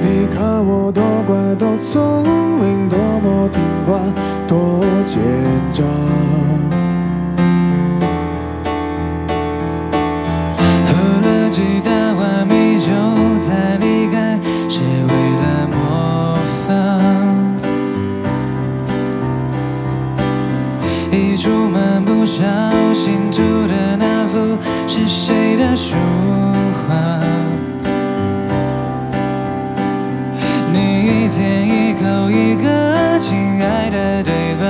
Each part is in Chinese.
你看我多乖多聪明，多么听话，多奸诈。喝了几大碗米酒才离开，是为了模仿。一出门不小一天一口一个亲爱的对方，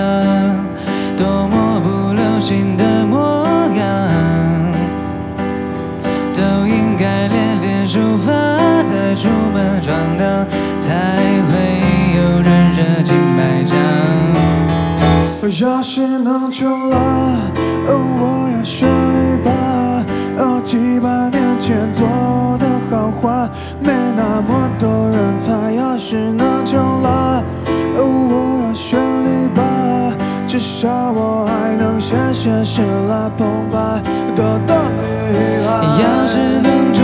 多么不流行的模样。都应该练练书法，再出门闯荡，才会有人热情买账。要是能重来，我要选李白。几百年前做的好话，没那么多人猜。要是能至少我还能写写诗来澎湃，得到女孩。